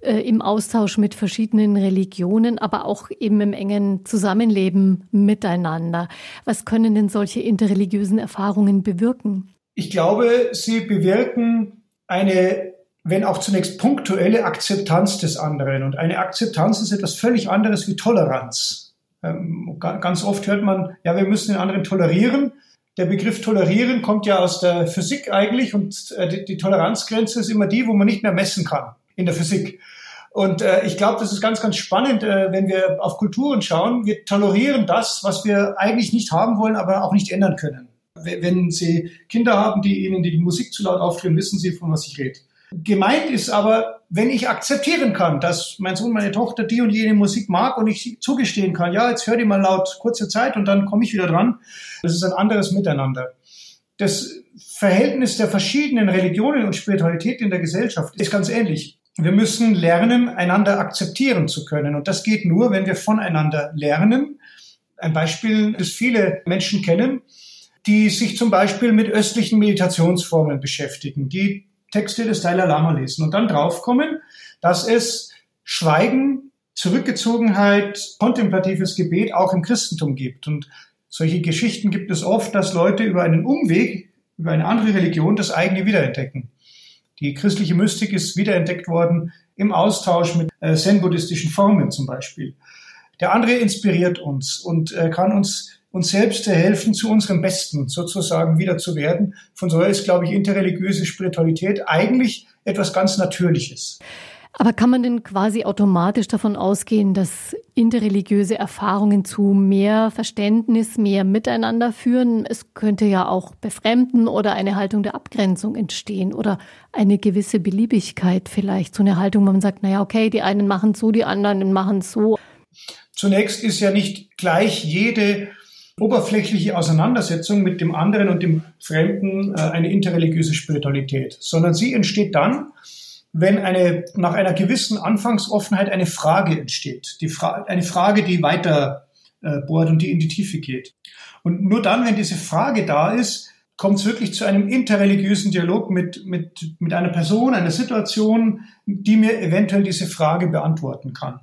äh, im Austausch mit verschiedenen Religionen, aber auch eben im engen Zusammenleben miteinander. Was können denn solche interreligiösen Erfahrungen bewirken? Ich glaube, sie bewirken eine, wenn auch zunächst punktuelle Akzeptanz des anderen. Und eine Akzeptanz ist etwas völlig anderes wie Toleranz. Ähm, ganz oft hört man, ja, wir müssen den anderen tolerieren. Der Begriff tolerieren kommt ja aus der Physik eigentlich und äh, die Toleranzgrenze ist immer die, wo man nicht mehr messen kann in der Physik. Und äh, ich glaube, das ist ganz, ganz spannend, äh, wenn wir auf Kulturen schauen. Wir tolerieren das, was wir eigentlich nicht haben wollen, aber auch nicht ändern können. Wenn Sie Kinder haben, die Ihnen die Musik zu laut aufdrehen, wissen Sie, von was ich rede. Gemeint ist aber, wenn ich akzeptieren kann, dass mein Sohn, meine Tochter die und jene Musik mag und ich zugestehen kann, ja, jetzt hör die mal laut kurze Zeit und dann komme ich wieder dran. Das ist ein anderes Miteinander. Das Verhältnis der verschiedenen Religionen und Spiritualität in der Gesellschaft ist ganz ähnlich. Wir müssen lernen, einander akzeptieren zu können. Und das geht nur, wenn wir voneinander lernen. Ein Beispiel, das viele Menschen kennen, die sich zum Beispiel mit östlichen Meditationsformen beschäftigen, die Texte des Dalai Lama lesen und dann draufkommen, dass es Schweigen, Zurückgezogenheit, kontemplatives Gebet auch im Christentum gibt. Und solche Geschichten gibt es oft, dass Leute über einen Umweg, über eine andere Religion das eigene wiederentdecken. Die christliche Mystik ist wiederentdeckt worden im Austausch mit äh, zen-buddhistischen Formen zum Beispiel. Der andere inspiriert uns und äh, kann uns uns selbst helfen, zu unserem Besten sozusagen wieder zu werden. Von so ist, glaube ich, interreligiöse Spiritualität eigentlich etwas ganz Natürliches. Aber kann man denn quasi automatisch davon ausgehen, dass interreligiöse Erfahrungen zu mehr Verständnis, mehr Miteinander führen? Es könnte ja auch befremden oder eine Haltung der Abgrenzung entstehen oder eine gewisse Beliebigkeit vielleicht, so eine Haltung, wo man sagt, naja, okay, die einen machen so, die anderen machen so. Zunächst ist ja nicht gleich jede oberflächliche Auseinandersetzung mit dem anderen und dem Fremden äh, eine interreligiöse Spiritualität, sondern sie entsteht dann, wenn eine, nach einer gewissen Anfangsoffenheit eine Frage entsteht. Die Fra eine Frage, die weiter äh, bohrt und die in die Tiefe geht. Und nur dann, wenn diese Frage da ist, kommt es wirklich zu einem interreligiösen Dialog mit, mit, mit einer Person, einer Situation, die mir eventuell diese Frage beantworten kann.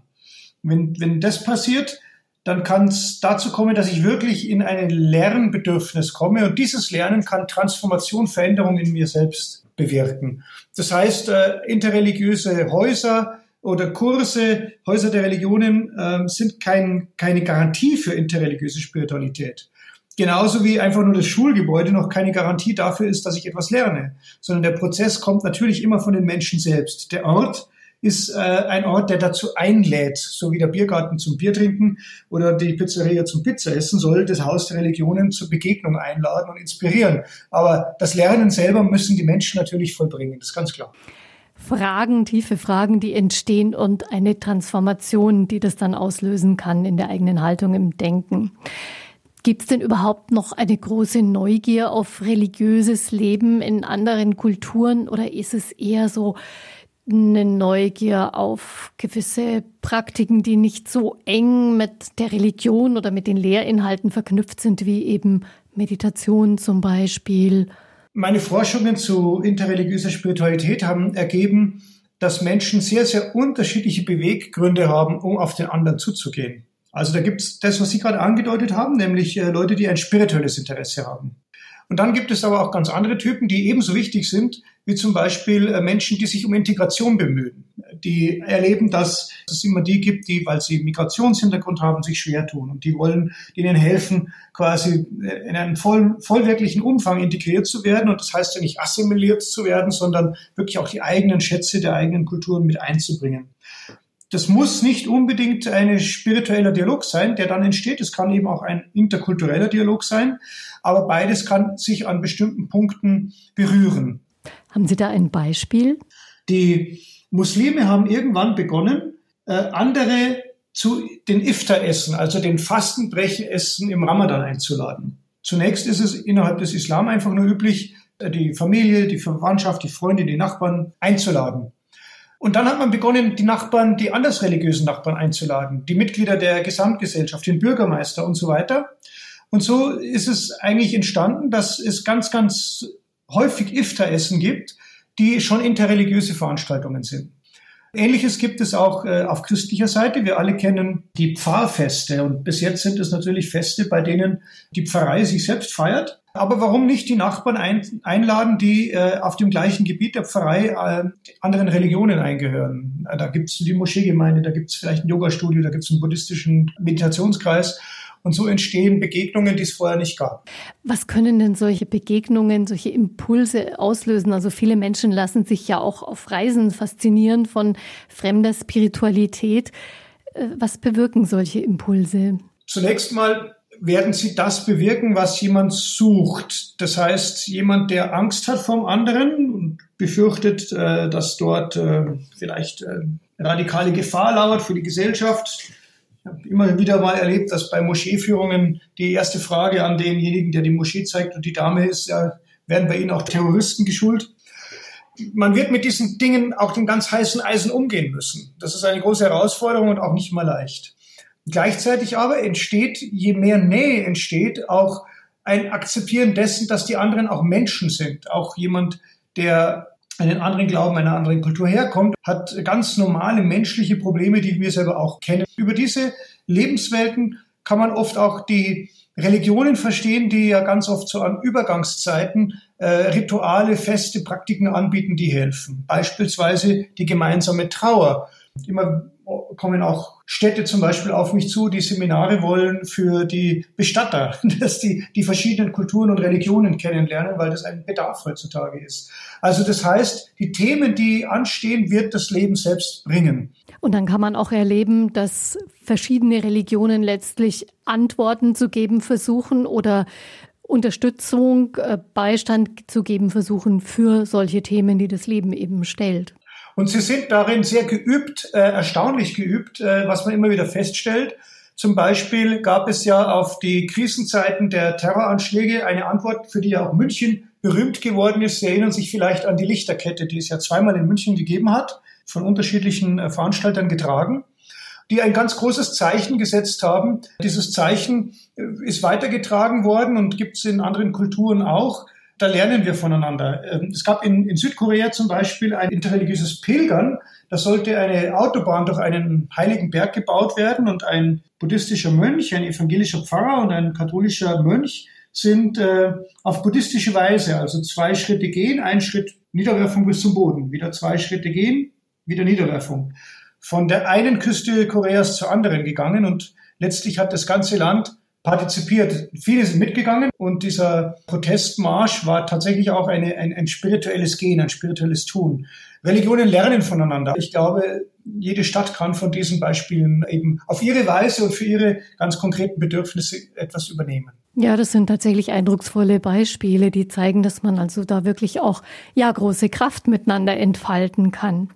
Wenn, wenn das passiert, dann kann es dazu kommen, dass ich wirklich in ein Lernbedürfnis komme. Und dieses Lernen kann Transformation, Veränderung in mir selbst bewirken. Das heißt, äh, interreligiöse Häuser oder Kurse, Häuser der Religionen äh, sind kein, keine Garantie für interreligiöse Spiritualität. Genauso wie einfach nur das Schulgebäude noch keine Garantie dafür ist, dass ich etwas lerne, sondern der Prozess kommt natürlich immer von den Menschen selbst. Der Ort ist äh, ein Ort, der dazu einlädt, so wie der Biergarten zum Bier trinken oder die Pizzeria zum Pizza essen, soll das Haus der Religionen zur Begegnung einladen und inspirieren. Aber das Lernen selber müssen die Menschen natürlich vollbringen, das ist ganz klar. Fragen, tiefe Fragen, die entstehen und eine Transformation, die das dann auslösen kann in der eigenen Haltung, im Denken. Gibt es denn überhaupt noch eine große Neugier auf religiöses Leben in anderen Kulturen oder ist es eher so, eine Neugier auf gewisse Praktiken, die nicht so eng mit der Religion oder mit den Lehrinhalten verknüpft sind, wie eben Meditation zum Beispiel. Meine Forschungen zu interreligiöser Spiritualität haben ergeben, dass Menschen sehr, sehr unterschiedliche Beweggründe haben, um auf den anderen zuzugehen. Also da gibt es das, was Sie gerade angedeutet haben, nämlich äh, Leute, die ein spirituelles Interesse haben. Und dann gibt es aber auch ganz andere Typen, die ebenso wichtig sind, wie zum Beispiel äh, Menschen, die sich um Integration bemühen. Die erleben, dass es immer die gibt, die, weil sie Migrationshintergrund haben, sich schwer tun. Und die wollen ihnen helfen, quasi äh, in einem voll, vollwerklichen Umfang integriert zu werden. Und das heißt ja nicht assimiliert zu werden, sondern wirklich auch die eigenen Schätze der eigenen Kulturen mit einzubringen. Das muss nicht unbedingt ein spiritueller Dialog sein, der dann entsteht. Es kann eben auch ein interkultureller Dialog sein. Aber beides kann sich an bestimmten Punkten berühren. Haben Sie da ein Beispiel? Die Muslime haben irgendwann begonnen, äh, andere zu den Iftar-Essen, also den Fastenbrechenessen im Ramadan einzuladen. Zunächst ist es innerhalb des Islam einfach nur üblich, äh, die Familie, die Verwandtschaft, die Freunde, die Nachbarn einzuladen. Und dann hat man begonnen, die Nachbarn, die anders religiösen Nachbarn einzuladen, die Mitglieder der Gesamtgesellschaft, den Bürgermeister und so weiter. Und so ist es eigentlich entstanden, dass es ganz, ganz häufig Iftar-Essen gibt, die schon interreligiöse Veranstaltungen sind. Ähnliches gibt es auch äh, auf christlicher Seite. Wir alle kennen die Pfarrfeste und bis jetzt sind es natürlich Feste, bei denen die Pfarrei sich selbst feiert. Aber warum nicht die Nachbarn ein, einladen, die äh, auf dem gleichen Gebiet der Pfarrei äh, anderen Religionen eingehören? Da gibt es die Moscheegemeinde, da gibt es vielleicht ein Yogastudio, da gibt es einen buddhistischen Meditationskreis. Und so entstehen Begegnungen, die es vorher nicht gab. Was können denn solche Begegnungen, solche Impulse auslösen? Also viele Menschen lassen sich ja auch auf Reisen faszinieren von fremder Spiritualität. Äh, was bewirken solche Impulse? Zunächst mal werden sie das bewirken, was jemand sucht. Das heißt, jemand, der Angst hat vom anderen und befürchtet, äh, dass dort äh, vielleicht radikale Gefahr lauert für die Gesellschaft. Ich habe immer wieder mal erlebt, dass bei Moscheeführungen die erste Frage an denjenigen, der die Moschee zeigt und die Dame ist, ja, werden bei Ihnen auch Terroristen geschult? Man wird mit diesen Dingen auch den ganz heißen Eisen umgehen müssen. Das ist eine große Herausforderung und auch nicht mal leicht. Gleichzeitig aber entsteht, je mehr Nähe entsteht, auch ein Akzeptieren dessen, dass die anderen auch Menschen sind. Auch jemand, der einen anderen Glauben, einer anderen Kultur herkommt, hat ganz normale menschliche Probleme, die wir selber auch kennen. Über diese Lebenswelten kann man oft auch die Religionen verstehen, die ja ganz oft so an Übergangszeiten äh, Rituale, Feste, Praktiken anbieten, die helfen. Beispielsweise die gemeinsame Trauer. Immer kommen auch Städte zum Beispiel auf mich zu, die Seminare wollen für die Bestatter, dass die die verschiedenen Kulturen und Religionen kennenlernen, weil das ein Bedarf heutzutage ist. Also das heißt, die Themen, die anstehen, wird das Leben selbst bringen. Und dann kann man auch erleben, dass verschiedene Religionen letztlich Antworten zu geben versuchen oder Unterstützung, äh, Beistand zu geben versuchen für solche Themen, die das Leben eben stellt. Und sie sind darin sehr geübt, äh, erstaunlich geübt, äh, was man immer wieder feststellt. Zum Beispiel gab es ja auf die Krisenzeiten der Terroranschläge eine Antwort, für die ja auch München berühmt geworden ist. Sie erinnern sich vielleicht an die Lichterkette, die es ja zweimal in München gegeben hat, von unterschiedlichen äh, Veranstaltern getragen, die ein ganz großes Zeichen gesetzt haben. Dieses Zeichen äh, ist weitergetragen worden und gibt es in anderen Kulturen auch da lernen wir voneinander. Ähm, es gab in, in Südkorea zum Beispiel ein interreligiöses Pilgern. Da sollte eine Autobahn durch einen heiligen Berg gebaut werden und ein buddhistischer Mönch, ein evangelischer Pfarrer und ein katholischer Mönch sind äh, auf buddhistische Weise, also zwei Schritte gehen, ein Schritt Niederwerfung bis zum Boden, wieder zwei Schritte gehen, wieder Niederwerfung. Von der einen Küste Koreas zur anderen gegangen und letztlich hat das ganze Land partizipiert. Viele sind mitgegangen und dieser Protestmarsch war tatsächlich auch eine, ein, ein spirituelles Gehen, ein spirituelles Tun. Religionen lernen voneinander. Ich glaube, jede Stadt kann von diesen Beispielen eben auf ihre Weise und für ihre ganz konkreten Bedürfnisse etwas übernehmen. Ja, das sind tatsächlich eindrucksvolle Beispiele, die zeigen, dass man also da wirklich auch ja große Kraft miteinander entfalten kann.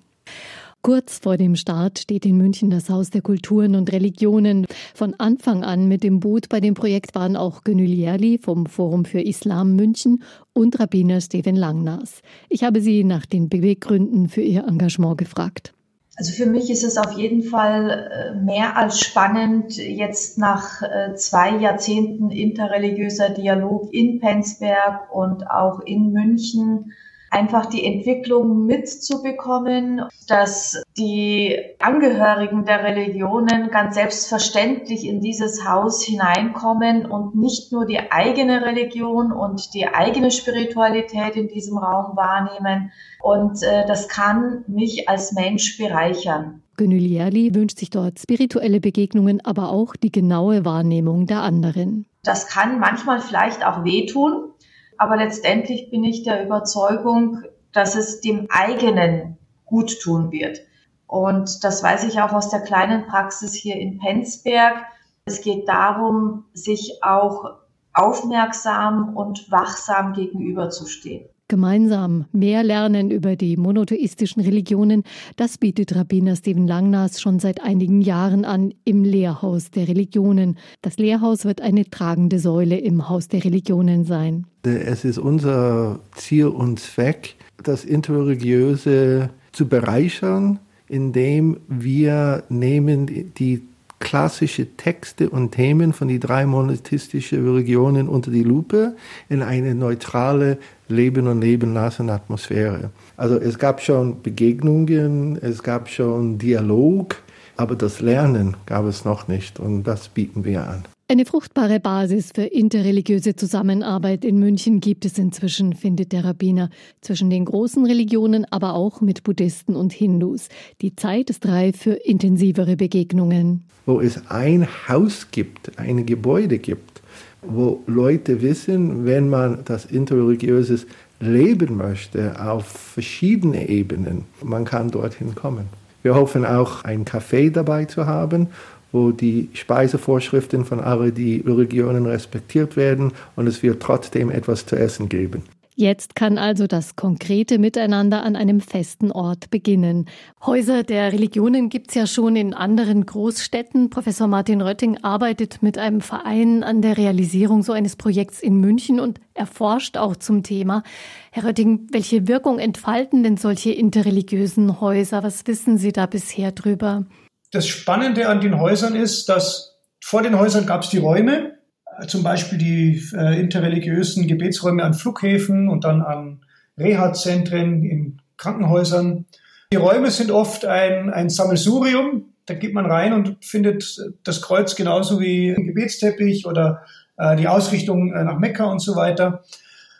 Kurz vor dem Start steht in München das Haus der Kulturen und Religionen. Von Anfang an mit dem Boot bei dem Projekt waren auch Gönül Yerli vom Forum für Islam München und Rabbiner Steven Langnas. Ich habe sie nach den Beweggründen für ihr Engagement gefragt. Also für mich ist es auf jeden Fall äh, mehr als spannend, jetzt nach äh, zwei Jahrzehnten interreligiöser Dialog in Penzberg und auch in München einfach die Entwicklung mitzubekommen, dass die Angehörigen der Religionen ganz selbstverständlich in dieses Haus hineinkommen und nicht nur die eigene Religion und die eigene Spiritualität in diesem Raum wahrnehmen. Und äh, das kann mich als Mensch bereichern. Gönül wünscht sich dort spirituelle Begegnungen, aber auch die genaue Wahrnehmung der anderen. Das kann manchmal vielleicht auch wehtun, aber letztendlich bin ich der Überzeugung, dass es dem eigenen gut tun wird. Und das weiß ich auch aus der kleinen Praxis hier in Penzberg. Es geht darum, sich auch aufmerksam und wachsam gegenüberzustehen. Gemeinsam mehr lernen über die monotheistischen Religionen, das bietet Rabbiner Steven Langnas schon seit einigen Jahren an im Lehrhaus der Religionen. Das Lehrhaus wird eine tragende Säule im Haus der Religionen sein. Es ist unser Ziel und Zweck, das Interreligiöse zu bereichern, indem wir nehmen die klassische Texte und Themen von die drei monotheistischen Religionen unter die Lupe in eine neutrale Leben und Leben lassen Atmosphäre. Also es gab schon Begegnungen, es gab schon Dialog, aber das Lernen gab es noch nicht und das bieten wir an. Eine fruchtbare Basis für interreligiöse Zusammenarbeit in München gibt es inzwischen, findet der Rabbiner, zwischen den großen Religionen, aber auch mit Buddhisten und Hindus. Die Zeit ist reif für intensivere Begegnungen. Wo es ein Haus gibt, ein Gebäude gibt, wo Leute wissen, wenn man das interreligiöses leben möchte auf verschiedene Ebenen, man kann dorthin kommen. Wir hoffen auch, ein Café dabei zu haben wo die Speisevorschriften von allen die Religionen respektiert werden und es wird trotzdem etwas zu essen geben. Jetzt kann also das konkrete Miteinander an einem festen Ort beginnen. Häuser der Religionen gibt es ja schon in anderen Großstädten. Professor Martin Rötting arbeitet mit einem Verein an der Realisierung so eines Projekts in München und erforscht auch zum Thema. Herr Rötting, welche Wirkung entfalten denn solche interreligiösen Häuser? Was wissen Sie da bisher drüber? Das Spannende an den Häusern ist, dass vor den Häusern gab es die Räume, äh, zum Beispiel die äh, interreligiösen Gebetsräume an Flughäfen und dann an Reha-Zentren in Krankenhäusern. Die Räume sind oft ein, ein Sammelsurium. Da geht man rein und findet das Kreuz genauso wie ein Gebetsteppich oder äh, die Ausrichtung äh, nach Mekka und so weiter.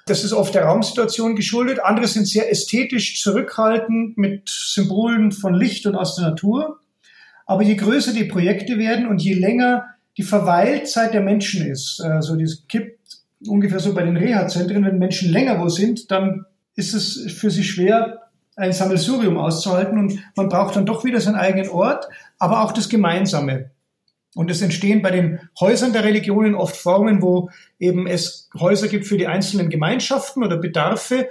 Das ist oft der Raumsituation geschuldet. Andere sind sehr ästhetisch zurückhaltend mit Symbolen von Licht und aus der Natur. Aber je größer die Projekte werden und je länger die Verweilzeit der Menschen ist, also das kippt ungefähr so bei den Reha-Zentren, wenn Menschen länger wo sind, dann ist es für sie schwer, ein Sammelsurium auszuhalten und man braucht dann doch wieder seinen eigenen Ort, aber auch das Gemeinsame. Und es entstehen bei den Häusern der Religionen oft Formen, wo eben es Häuser gibt für die einzelnen Gemeinschaften oder Bedarfe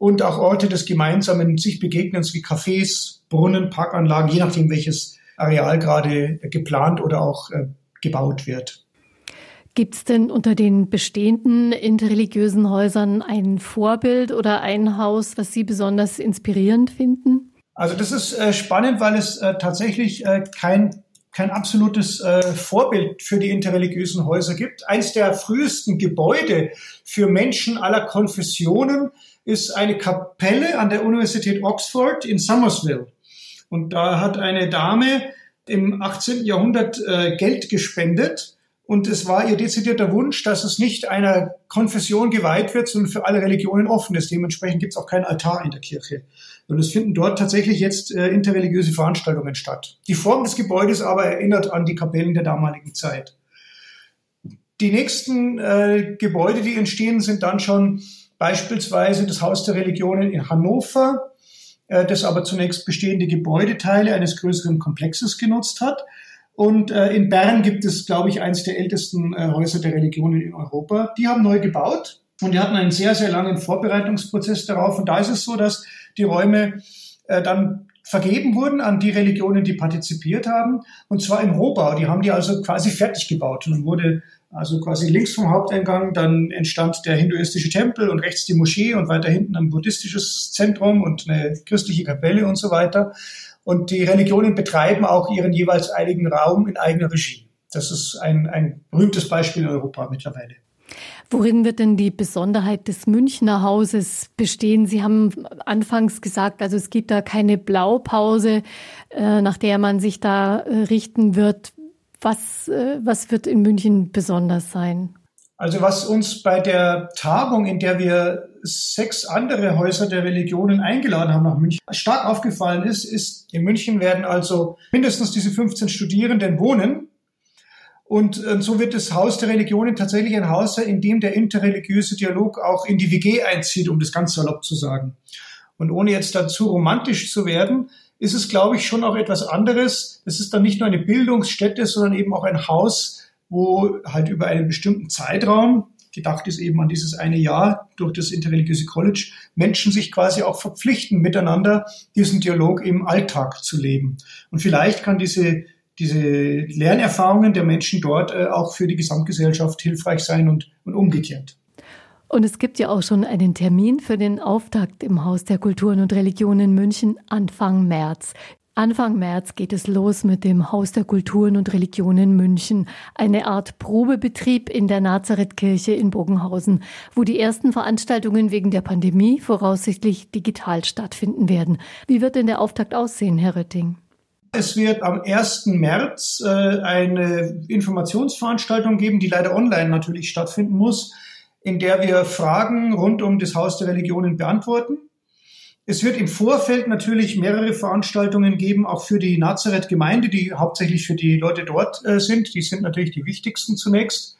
und auch Orte des gemeinsamen sich Begegnens wie Cafés, Brunnen, Parkanlagen, je nachdem welches Areal gerade geplant oder auch äh, gebaut wird. Gibt es denn unter den bestehenden interreligiösen Häusern ein Vorbild oder ein Haus, was Sie besonders inspirierend finden? Also das ist äh, spannend, weil es äh, tatsächlich äh, kein, kein absolutes äh, Vorbild für die interreligiösen Häuser gibt. Eins der frühesten Gebäude für Menschen aller Konfessionen ist eine Kapelle an der Universität Oxford in Somersville. Und da hat eine Dame im 18. Jahrhundert äh, Geld gespendet. Und es war ihr dezidierter Wunsch, dass es nicht einer Konfession geweiht wird, sondern für alle Religionen offen ist. Dementsprechend gibt es auch keinen Altar in der Kirche. Und es finden dort tatsächlich jetzt äh, interreligiöse Veranstaltungen statt. Die Form des Gebäudes aber erinnert an die Kapellen der damaligen Zeit. Die nächsten äh, Gebäude, die entstehen, sind dann schon beispielsweise das Haus der Religionen in Hannover, das aber zunächst bestehende Gebäudeteile eines größeren Komplexes genutzt hat. Und äh, in Bern gibt es, glaube ich, eines der ältesten äh, Häuser der Religionen in Europa. Die haben neu gebaut und die hatten einen sehr, sehr langen Vorbereitungsprozess darauf. Und da ist es so, dass die Räume äh, dann vergeben wurden an die Religionen, die partizipiert haben, und zwar im Rohbau. Die haben die also quasi fertig gebaut. Und dann wurde also quasi links vom Haupteingang, dann entstand der hinduistische Tempel und rechts die Moschee und weiter hinten ein buddhistisches Zentrum und eine christliche Kapelle und so weiter. Und die Religionen betreiben auch ihren jeweils einigen Raum in eigener Regie. Das ist ein, ein berühmtes Beispiel in Europa mittlerweile. Worin wird denn die Besonderheit des Münchner Hauses bestehen? Sie haben anfangs gesagt, also es gibt da keine Blaupause, äh, nach der man sich da äh, richten wird. Was, äh, was wird in München besonders sein? Also was uns bei der Tagung, in der wir sechs andere Häuser der Religionen eingeladen haben nach München, stark aufgefallen ist, ist, in München werden also mindestens diese 15 Studierenden wohnen. Und äh, so wird das Haus der Religionen tatsächlich ein Haus sein, in dem der interreligiöse Dialog auch in die WG einzieht, um das ganz salopp zu sagen. Und ohne jetzt dazu romantisch zu werden, ist es, glaube ich, schon auch etwas anderes. Es ist dann nicht nur eine Bildungsstätte, sondern eben auch ein Haus, wo halt über einen bestimmten Zeitraum, gedacht ist eben an dieses eine Jahr durch das Interreligiöse College, Menschen sich quasi auch verpflichten, miteinander diesen Dialog im Alltag zu leben. Und vielleicht kann diese diese Lernerfahrungen der Menschen dort äh, auch für die Gesamtgesellschaft hilfreich sein und, und umgekehrt. Und es gibt ja auch schon einen Termin für den Auftakt im Haus der Kulturen und Religionen München Anfang März. Anfang März geht es los mit dem Haus der Kulturen und Religionen München, eine Art Probebetrieb in der Nazarethkirche in Bogenhausen, wo die ersten Veranstaltungen wegen der Pandemie voraussichtlich digital stattfinden werden. Wie wird denn der Auftakt aussehen, Herr Rötting? Es wird am 1. März äh, eine Informationsveranstaltung geben, die leider online natürlich stattfinden muss, in der wir Fragen rund um das Haus der Religionen beantworten. Es wird im Vorfeld natürlich mehrere Veranstaltungen geben, auch für die Nazareth-Gemeinde, die hauptsächlich für die Leute dort äh, sind. Die sind natürlich die wichtigsten zunächst.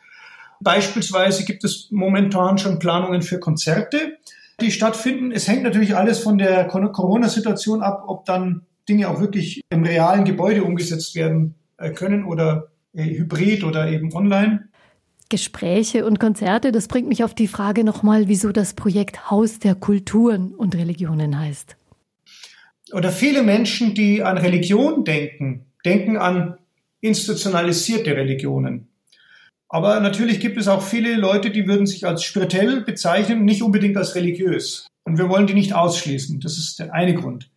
Beispielsweise gibt es momentan schon Planungen für Konzerte, die stattfinden. Es hängt natürlich alles von der Corona-Situation ab, ob dann Dinge auch wirklich im realen Gebäude umgesetzt werden äh, können oder äh, hybrid oder eben online. Gespräche und Konzerte, das bringt mich auf die Frage nochmal, wieso das Projekt Haus der Kulturen und Religionen heißt. Oder viele Menschen, die an Religion denken, denken an institutionalisierte Religionen. Aber natürlich gibt es auch viele Leute, die würden sich als spirituell bezeichnen, nicht unbedingt als religiös. Und wir wollen die nicht ausschließen. Das ist der eine Grund.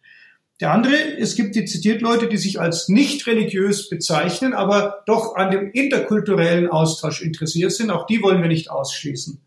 Der andere, es gibt dezidiert Leute, die sich als nicht religiös bezeichnen, aber doch an dem interkulturellen Austausch interessiert sind. Auch die wollen wir nicht ausschließen.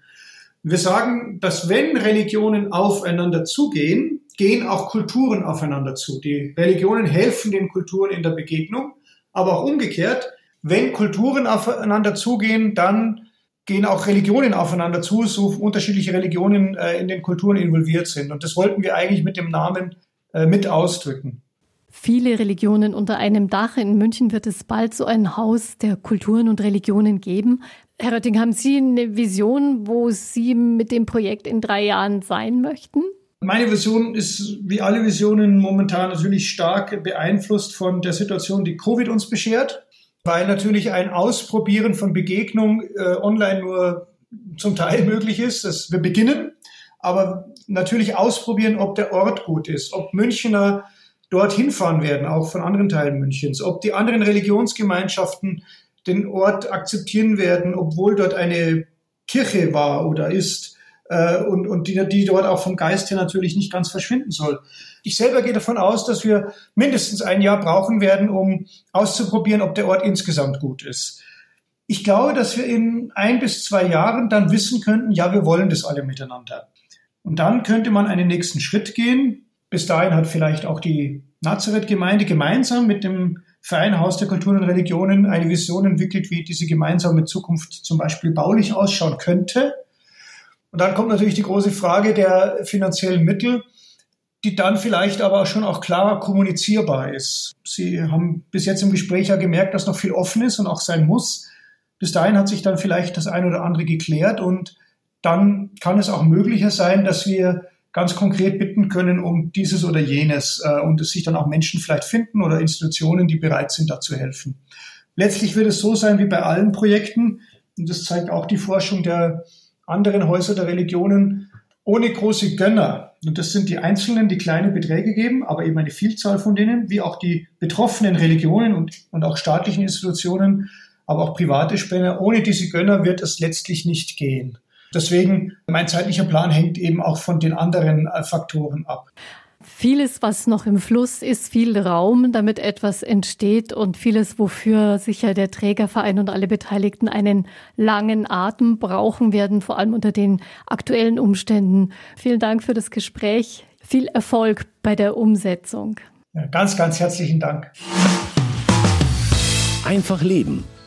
Wir sagen, dass wenn Religionen aufeinander zugehen, gehen auch Kulturen aufeinander zu. Die Religionen helfen den Kulturen in der Begegnung, aber auch umgekehrt, wenn Kulturen aufeinander zugehen, dann gehen auch Religionen aufeinander zu, so unterschiedliche Religionen äh, in den Kulturen involviert sind. Und das wollten wir eigentlich mit dem Namen mit ausdrücken. Viele Religionen unter einem Dach. In München wird es bald so ein Haus der Kulturen und Religionen geben. Herr Rötting, haben Sie eine Vision, wo Sie mit dem Projekt in drei Jahren sein möchten? Meine Vision ist wie alle Visionen momentan natürlich stark beeinflusst von der Situation, die Covid uns beschert, weil natürlich ein Ausprobieren von Begegnung äh, online nur zum Teil möglich ist. Dass wir beginnen, aber natürlich ausprobieren, ob der Ort gut ist, ob Münchner dorthin fahren werden, auch von anderen Teilen Münchens, ob die anderen Religionsgemeinschaften den Ort akzeptieren werden, obwohl dort eine Kirche war oder ist äh, und, und die, die dort auch vom Geist her natürlich nicht ganz verschwinden soll. Ich selber gehe davon aus, dass wir mindestens ein Jahr brauchen werden, um auszuprobieren, ob der Ort insgesamt gut ist. Ich glaube, dass wir in ein bis zwei Jahren dann wissen könnten, ja, wir wollen das alle miteinander. Und dann könnte man einen nächsten Schritt gehen. Bis dahin hat vielleicht auch die Nazareth-Gemeinde gemeinsam mit dem Verein Haus der Kulturen und Religionen eine Vision entwickelt, wie diese gemeinsame Zukunft zum Beispiel baulich ausschauen könnte. Und dann kommt natürlich die große Frage der finanziellen Mittel, die dann vielleicht aber schon auch klarer kommunizierbar ist. Sie haben bis jetzt im Gespräch ja gemerkt, dass noch viel offen ist und auch sein muss. Bis dahin hat sich dann vielleicht das ein oder andere geklärt und dann kann es auch möglicher sein, dass wir ganz konkret bitten können um dieses oder jenes äh, und es sich dann auch Menschen vielleicht finden oder Institutionen, die bereit sind, da zu helfen. Letztlich wird es so sein wie bei allen Projekten, und das zeigt auch die Forschung der anderen Häuser der Religionen, ohne große Gönner, und das sind die Einzelnen, die kleine Beträge geben, aber eben eine Vielzahl von denen, wie auch die betroffenen Religionen und, und auch staatlichen Institutionen, aber auch private Spender, ohne diese Gönner wird es letztlich nicht gehen. Deswegen, mein zeitlicher Plan hängt eben auch von den anderen äh, Faktoren ab. Vieles, was noch im Fluss ist, viel Raum, damit etwas entsteht und vieles, wofür sicher der Trägerverein und alle Beteiligten einen langen Atem brauchen werden, vor allem unter den aktuellen Umständen. Vielen Dank für das Gespräch. Viel Erfolg bei der Umsetzung. Ja, ganz, ganz herzlichen Dank. Einfach leben